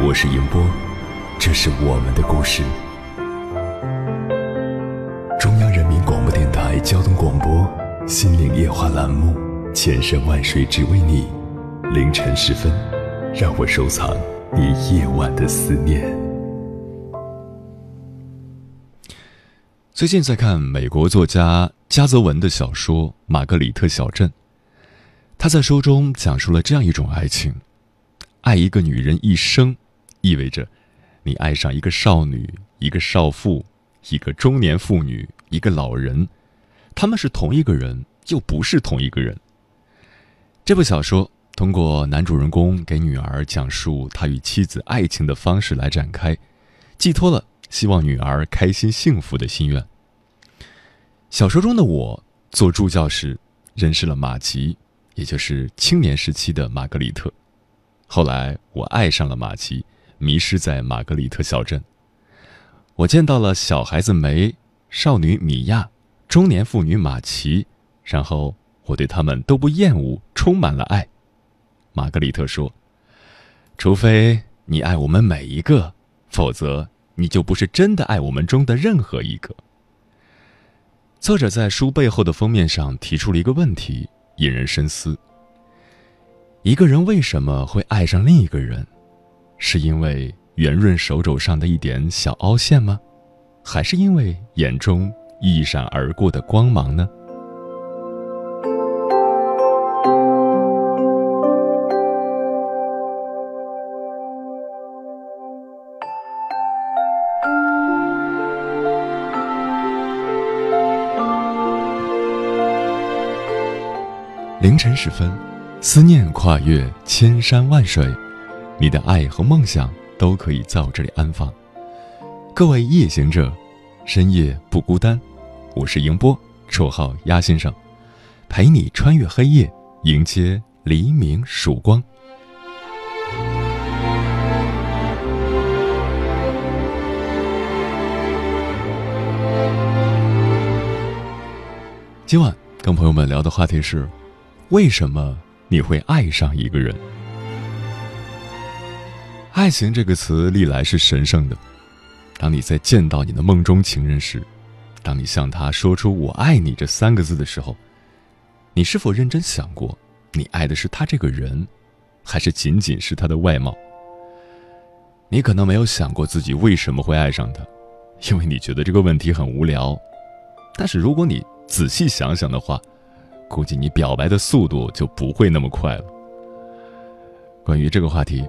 我是迎波，这是我们的故事。中央人民广播电台交通广播《心灵夜话》栏目，千山万水只为你。凌晨时分，让我收藏你夜晚的思念。最近在看美国作家加泽文的小说《玛格里特小镇》，他在书中讲述了这样一种爱情：爱一个女人一生。意味着，你爱上一个少女、一个少妇、一个中年妇女、一个老人，他们是同一个人，又不是同一个人。这部小说通过男主人公给女儿讲述他与妻子爱情的方式来展开，寄托了希望女儿开心幸福的心愿。小说中的我做助教时认识了马吉，也就是青年时期的玛格丽特。后来我爱上了马吉。迷失在玛格丽特小镇，我见到了小孩子梅、少女米娅、中年妇女马奇，然后我对他们都不厌恶，充满了爱。玛格丽特说：“除非你爱我们每一个，否则你就不是真的爱我们中的任何一个。”作者在书背后的封面上提出了一个问题，引人深思：一个人为什么会爱上另一个人？是因为圆润手肘上的一点小凹陷吗？还是因为眼中一闪而过的光芒呢？凌晨时分，思念跨越千山万水。你的爱和梦想都可以在我这里安放。各位夜行者，深夜不孤单。我是迎波，绰号鸭先生，陪你穿越黑夜，迎接黎明曙光。今晚跟朋友们聊的话题是：为什么你会爱上一个人？爱情这个词历来是神圣的。当你在见到你的梦中情人时，当你向他说出“我爱你”这三个字的时候，你是否认真想过，你爱的是他这个人，还是仅仅是他的外貌？你可能没有想过自己为什么会爱上他，因为你觉得这个问题很无聊。但是如果你仔细想想的话，估计你表白的速度就不会那么快了。关于这个话题。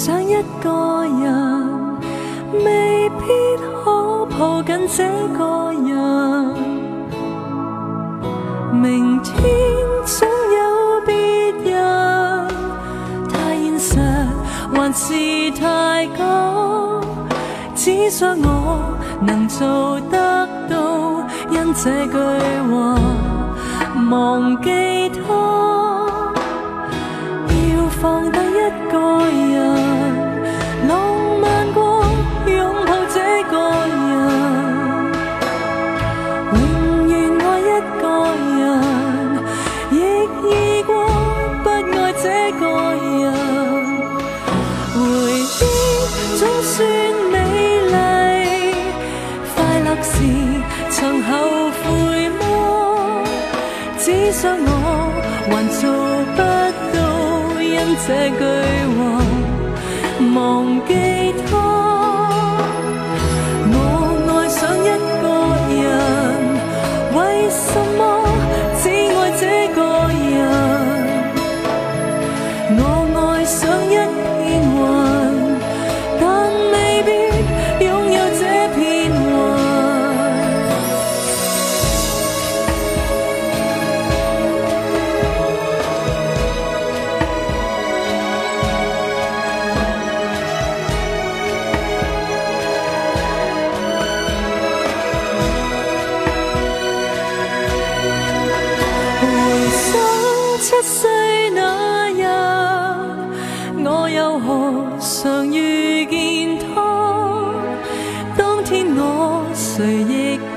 想一个人未必可抱紧这个人，明天总有别人，太现实还是太假，只想我能做得到，因这句话忘记他，个人浪漫过拥抱这个人永远爱一个人亦爱过不爱这个人。回忆总算美丽快乐时曾后悔么只想爱这句话，忘记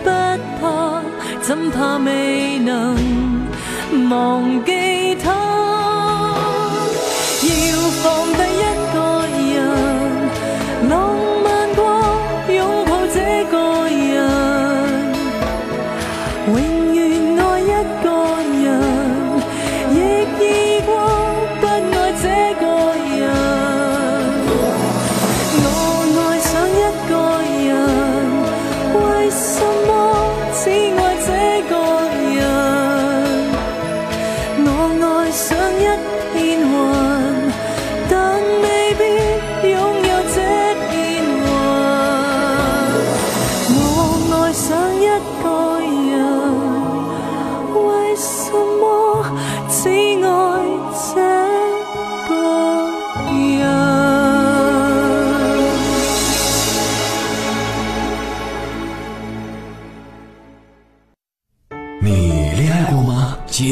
不怕，怎怕未能忘记他？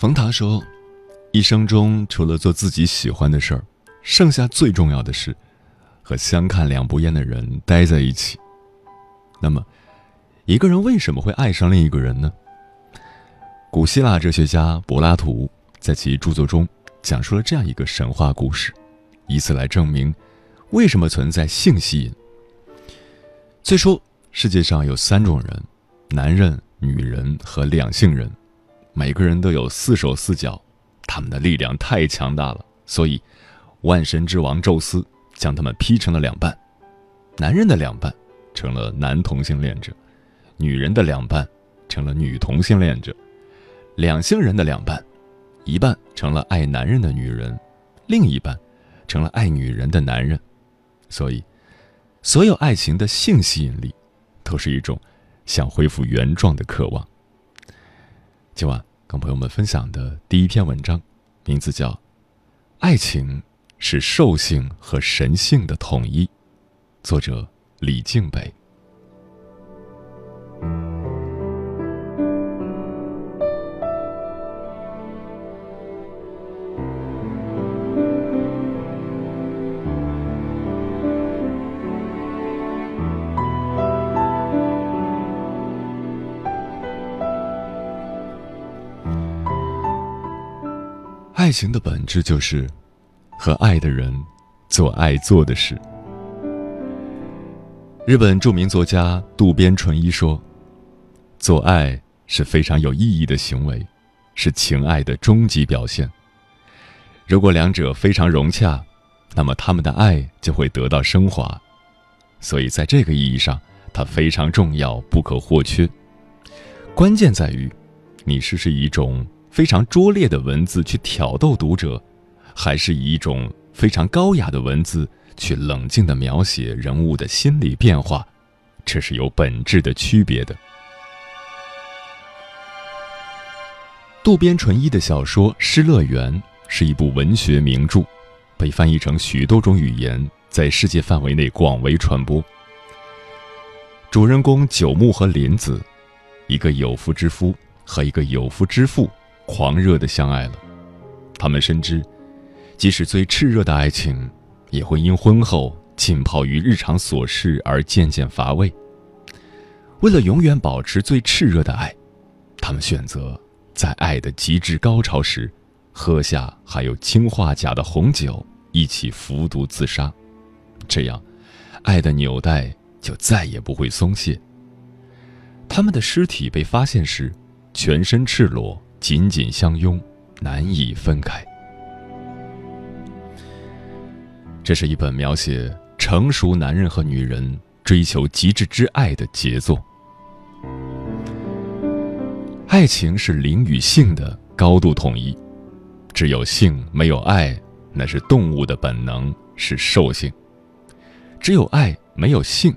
冯唐说：“一生中除了做自己喜欢的事儿，剩下最重要的是和相看两不厌的人待在一起。那么，一个人为什么会爱上另一个人呢？古希腊哲学家柏拉图在其著作中讲述了这样一个神话故事，以此来证明为什么存在性吸引。虽说世界上有三种人：男人、女人和两性人。”每个人都有四手四脚，他们的力量太强大了，所以万神之王宙斯将他们劈成了两半。男人的两半成了男同性恋者，女人的两半成了女同性恋者。两性人的两半，一半成了爱男人的女人，另一半成了爱女人的男人。所以，所有爱情的性吸引力，都是一种想恢复原状的渴望。今晚跟朋友们分享的第一篇文章，名字叫《爱情是兽性和神性的统一》，作者李静北。爱情的本质就是和爱的人做爱做的事。日本著名作家渡边淳一说：“做爱是非常有意义的行为，是情爱的终极表现。如果两者非常融洽，那么他们的爱就会得到升华。所以，在这个意义上，它非常重要，不可或缺。关键在于，你是是一种非常拙劣的文字去挑逗读者，还是以一种非常高雅的文字去冷静的描写人物的心理变化，这是有本质的区别的。渡边淳一的小说《失乐园》是一部文学名著，被翻译成许多种语言，在世界范围内广为传播。主人公九木和林子，一个有夫之夫和一个有夫之妇。狂热的相爱了，他们深知，即使最炽热的爱情，也会因婚后浸泡于日常琐事而渐渐乏味。为了永远保持最炽热的爱，他们选择在爱的极致高潮时，喝下含有氰化钾的红酒，一起服毒自杀。这样，爱的纽带就再也不会松懈。他们的尸体被发现时，全身赤裸。紧紧相拥，难以分开。这是一本描写成熟男人和女人追求极致之爱的杰作。爱情是灵与性的高度统一，只有性没有爱，那是动物的本能，是兽性；只有爱没有性，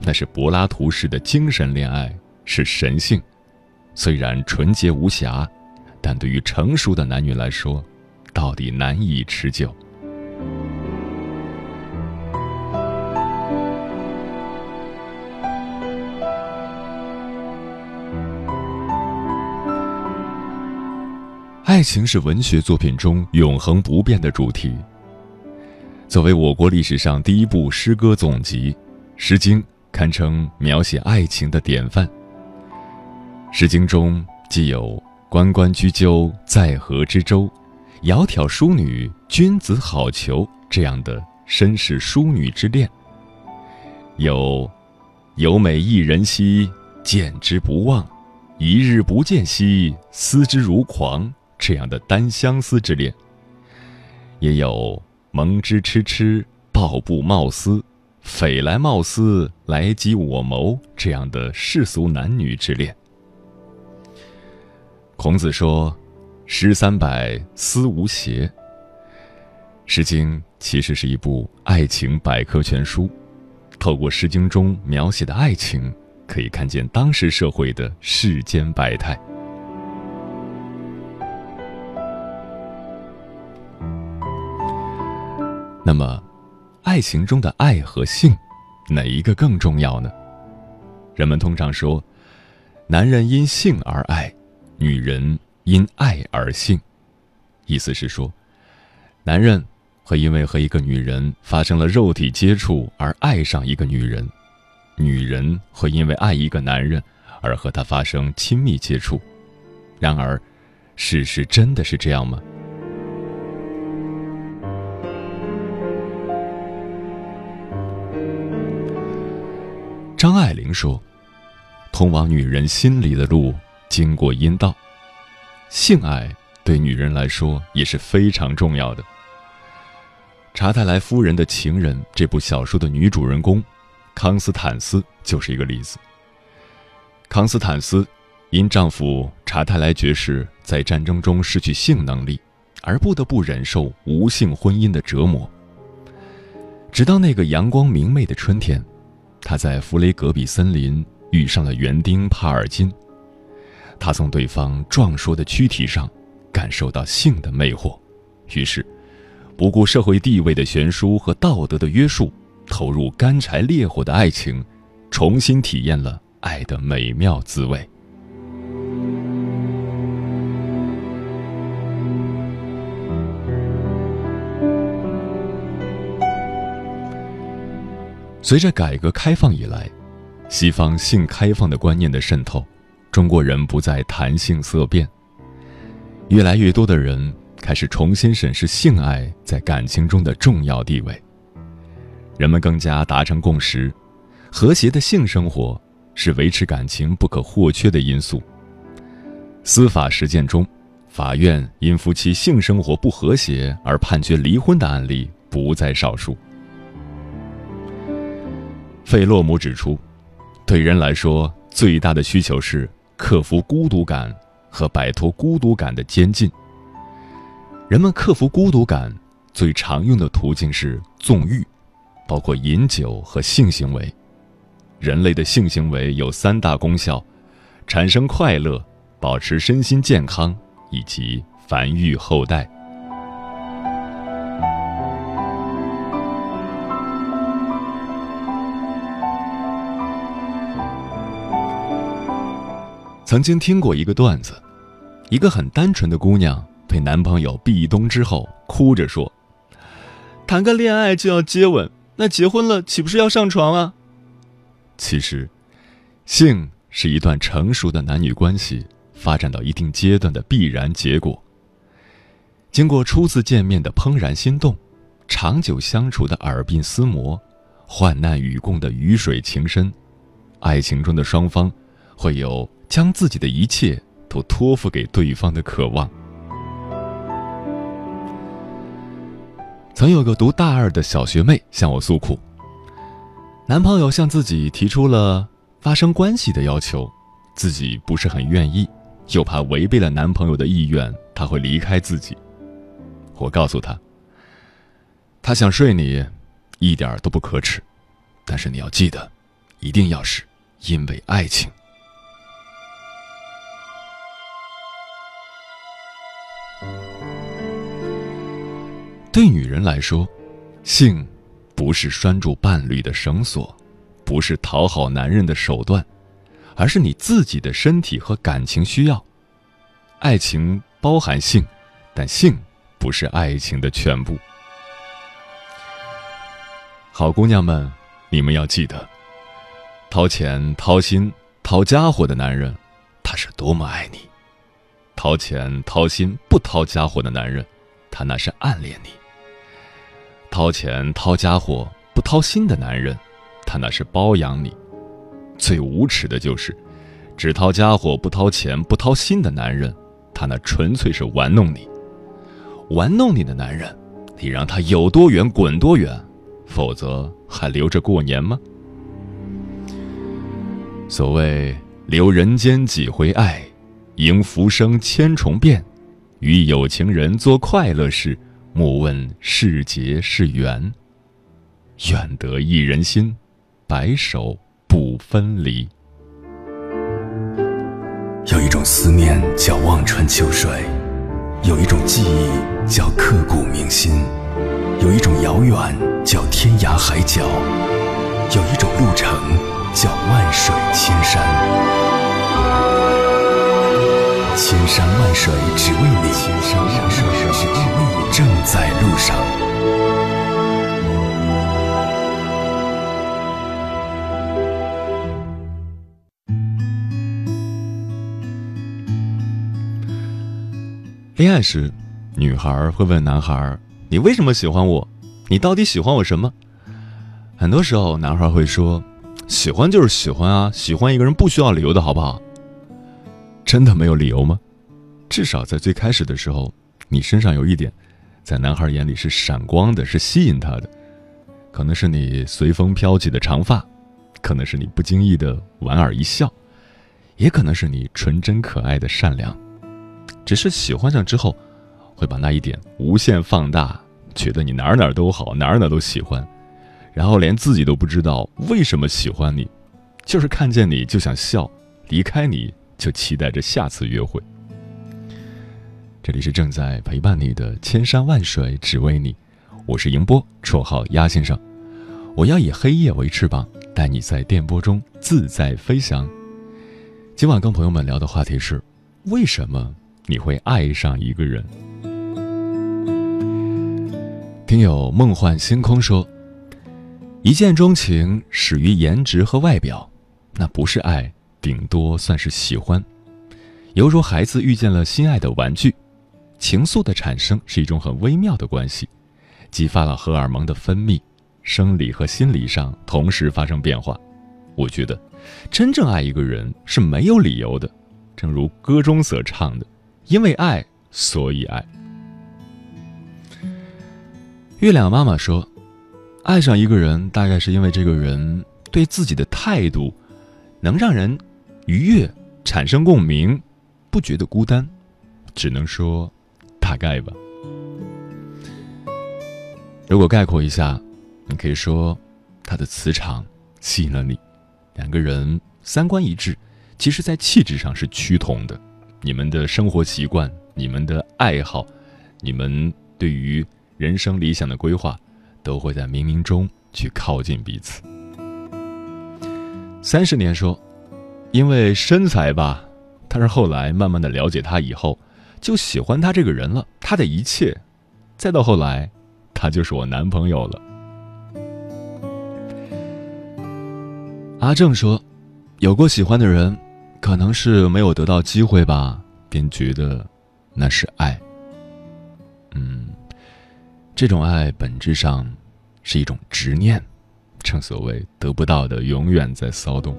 那是柏拉图式的精神恋爱，是神性。虽然纯洁无瑕。但对于成熟的男女来说，到底难以持久。爱情是文学作品中永恒不变的主题。作为我国历史上第一部诗歌总集，《诗经》堪称描写爱情的典范。《诗经》中既有。关关雎鸠，在河之洲。窈窕淑女，君子好逑。这样的绅士淑女之恋，有“有美一人兮，见之不忘；一日不见兮，思之如狂。”这样的单相思之恋，也有“蒙之痴痴，抱布冒思；匪来冒思，来击我谋。”这样的世俗男女之恋。孔子说：“诗三百，思无邪。”《诗经》其实是一部爱情百科全书，透过《诗经》中描写的爱情，可以看见当时社会的世间百态。那么，爱情中的爱和性，哪一个更重要呢？人们通常说，男人因性而爱。女人因爱而性，意思是说，男人会因为和一个女人发生了肉体接触而爱上一个女人，女人会因为爱一个男人而和他发生亲密接触。然而，事实真的是这样吗？张爱玲说：“通往女人心里的路。”经过阴道，性爱对女人来说也是非常重要的。查泰莱夫人的情人这部小说的女主人公康斯坦斯就是一个例子。康斯坦斯因丈夫查泰莱爵士在战争中失去性能力，而不得不忍受无性婚姻的折磨。直到那个阳光明媚的春天，她在弗雷格比森林遇上了园丁帕尔金。他从对方壮硕的躯体上感受到性的魅惑，于是不顾社会地位的悬殊和道德的约束，投入干柴烈火的爱情，重新体验了爱的美妙滋味。随着改革开放以来，西方性开放的观念的渗透。中国人不再谈性色变，越来越多的人开始重新审视性爱在感情中的重要地位。人们更加达成共识，和谐的性生活是维持感情不可或缺的因素。司法实践中，法院因夫妻性生活不和谐而判决离婚的案例不在少数。费洛姆指出，对人来说最大的需求是。克服孤独感，和摆脱孤独感的监禁。人们克服孤独感最常用的途径是纵欲，包括饮酒和性行为。人类的性行为有三大功效：产生快乐、保持身心健康以及繁育后代。曾经听过一个段子，一个很单纯的姑娘被男朋友壁咚之后，哭着说：“谈个恋爱就要接吻，那结婚了岂不是要上床啊？”其实，性是一段成熟的男女关系发展到一定阶段的必然结果。经过初次见面的怦然心动，长久相处的耳鬓厮磨，患难与共的鱼水情深，爱情中的双方会有。将自己的一切都托付给对方的渴望。曾有个读大二的小学妹向我诉苦：男朋友向自己提出了发生关系的要求，自己不是很愿意，又怕违背了男朋友的意愿，他会离开自己。我告诉他：他想睡你，一点都不可耻，但是你要记得，一定要是因为爱情。对女人来说，性不是拴住伴侣的绳索，不是讨好男人的手段，而是你自己的身体和感情需要。爱情包含性，但性不是爱情的全部。好姑娘们，你们要记得，掏钱、掏心、掏家伙的男人，他是多么爱你；掏钱、掏心不掏家伙的男人，他那是暗恋你。掏钱掏家伙不掏心的男人，他那是包养你；最无耻的就是，只掏家伙不掏钱不掏心的男人，他那纯粹是玩弄你。玩弄你的男人，你让他有多远滚多远，否则还留着过年吗？所谓留人间几回爱，迎浮生千重变，与有情人做快乐事。莫问是劫是缘，愿得一人心，白首不分离。有一种思念叫望穿秋水，有一种记忆叫刻骨铭心，有一种遥远叫天涯海角，有一种路程叫万水千山。千山万水只为你，千山万水只为你。正在路上。恋爱时，女孩会问男孩：“你为什么喜欢我？你到底喜欢我什么？”很多时候，男孩会说：“喜欢就是喜欢啊，喜欢一个人不需要理由的好不好？”真的没有理由吗？至少在最开始的时候，你身上有一点。在男孩眼里是闪光的，是吸引他的，可能是你随风飘起的长发，可能是你不经意的莞尔一笑，也可能是你纯真可爱的善良。只是喜欢上之后，会把那一点无限放大，觉得你哪哪都好，哪哪都喜欢，然后连自己都不知道为什么喜欢你，就是看见你就想笑，离开你就期待着下次约会。这里是正在陪伴你的千山万水，只为你。我是迎波，绰号鸭先生。我要以黑夜为翅膀，带你在电波中自在飞翔。今晚跟朋友们聊的话题是：为什么你会爱上一个人？听友梦幻星空说，一见钟情始于颜值和外表，那不是爱，顶多算是喜欢，犹如孩子遇见了心爱的玩具。情愫的产生是一种很微妙的关系，激发了荷尔蒙的分泌，生理和心理上同时发生变化。我觉得，真正爱一个人是没有理由的，正如歌中所唱的：“因为爱，所以爱。”月亮妈妈说：“爱上一个人，大概是因为这个人对自己的态度，能让人愉悦，产生共鸣，不觉得孤单，只能说大概吧。如果概括一下，你可以说他的磁场吸引了你，两个人三观一致，其实在气质上是趋同的。你们的生活习惯、你们的爱好、你们对于人生理想的规划，都会在冥冥中去靠近彼此。三十年说，因为身材吧，但是后来慢慢的了解他以后，就喜欢他这个人了，他的一切，再到后来。他就是我男朋友了。阿正说：“有过喜欢的人，可能是没有得到机会吧，便觉得那是爱。嗯，这种爱本质上是一种执念，正所谓得不到的永远在骚动。”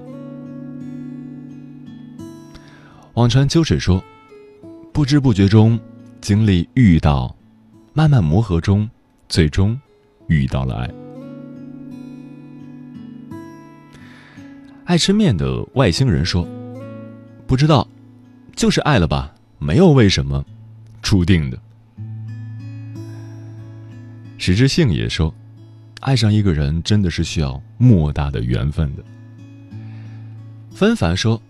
忘川秋水说：“不知不觉中经历遇到，慢慢磨合中。”最终，遇到了爱。爱吃面的外星人说：“不知道，就是爱了吧？没有为什么，注定的。”石之性也说：“爱上一个人真的是需要莫大的缘分的。”纷繁说：“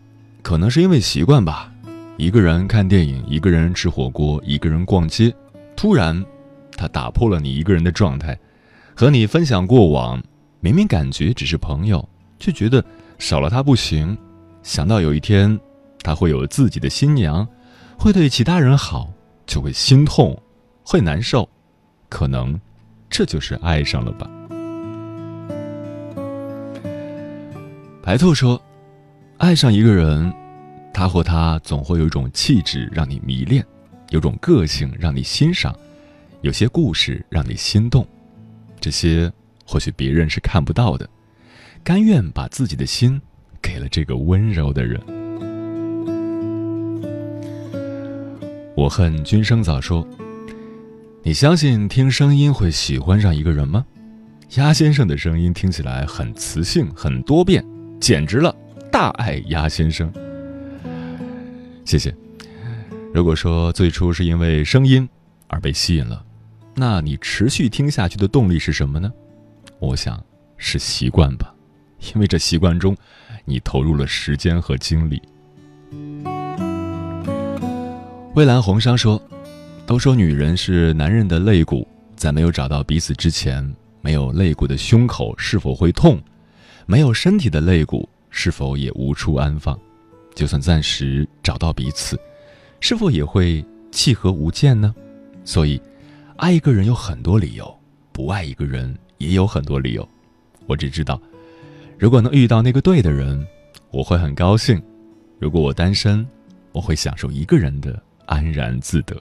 可能是因为习惯吧，一个人看电影，一个人吃火锅，一个人逛街，突然。”他打破了你一个人的状态，和你分享过往，明明感觉只是朋友，却觉得少了他不行。想到有一天他会有自己的新娘，会对其他人好，就会心痛，会难受。可能这就是爱上了吧。白兔说：“爱上一个人，他或她总会有一种气质让你迷恋，有种个性让你欣赏。”有些故事让你心动，这些或许别人是看不到的。甘愿把自己的心给了这个温柔的人。我恨君生早说：“你相信听声音会喜欢上一个人吗？”鸭先生的声音听起来很磁性，很多变，简直了！大爱鸭先生，谢谢。如果说最初是因为声音而被吸引了。那你持续听下去的动力是什么呢？我想是习惯吧，因为这习惯中，你投入了时间和精力。蔚蓝红商说：“都说女人是男人的肋骨，在没有找到彼此之前，没有肋骨的胸口是否会痛？没有身体的肋骨是否也无处安放？就算暂时找到彼此，是否也会契合无间呢？所以。”爱一个人有很多理由，不爱一个人也有很多理由。我只知道，如果能遇到那个对的人，我会很高兴；如果我单身，我会享受一个人的安然自得。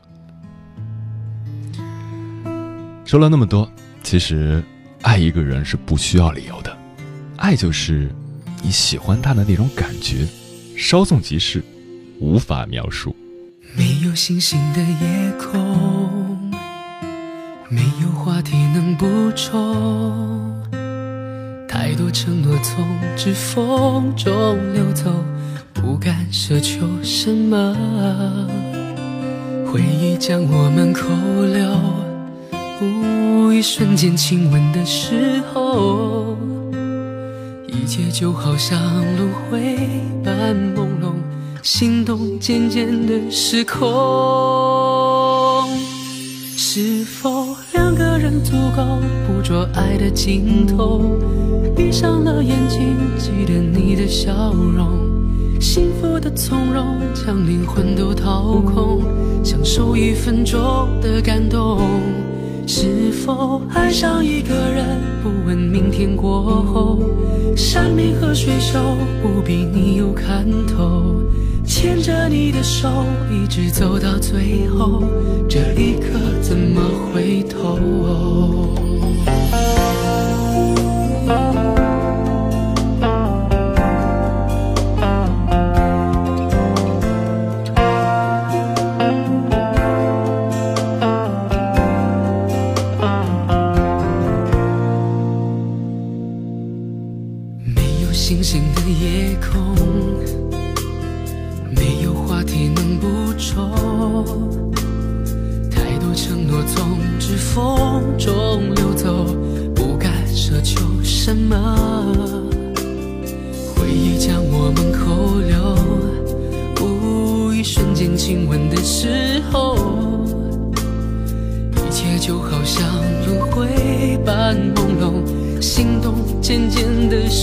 说了那么多，其实爱一个人是不需要理由的，爱就是你喜欢他的那种感觉，稍纵即逝，无法描述。没有星星的夜空。没有话题能补充，太多承诺从指缝中流走，不敢奢求什么。回忆将我们扣留，一瞬间亲吻的时候，一切就好像轮回般朦胧，心动渐渐的失控，是否两个人？足够捕捉爱的尽头，闭上了眼睛，记得你的笑容，幸福的从容，将灵魂都掏空，享受一分钟的感动。是否爱上一个人，不问明天过后，山明和水秀，不比你有看头。牵着你的手，一直走到最后，这一刻怎么回头？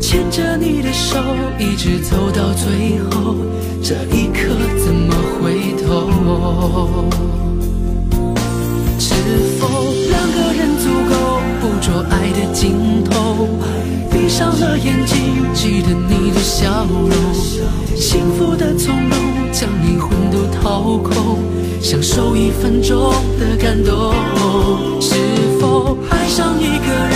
牵着你的手，一直走到最后，这一刻怎么回头？是否两个人足够捕捉爱的尽头？闭上了眼睛，记得你的笑容，幸福的从容，将灵魂都掏空，享受一分钟的感动。是否爱上一个人，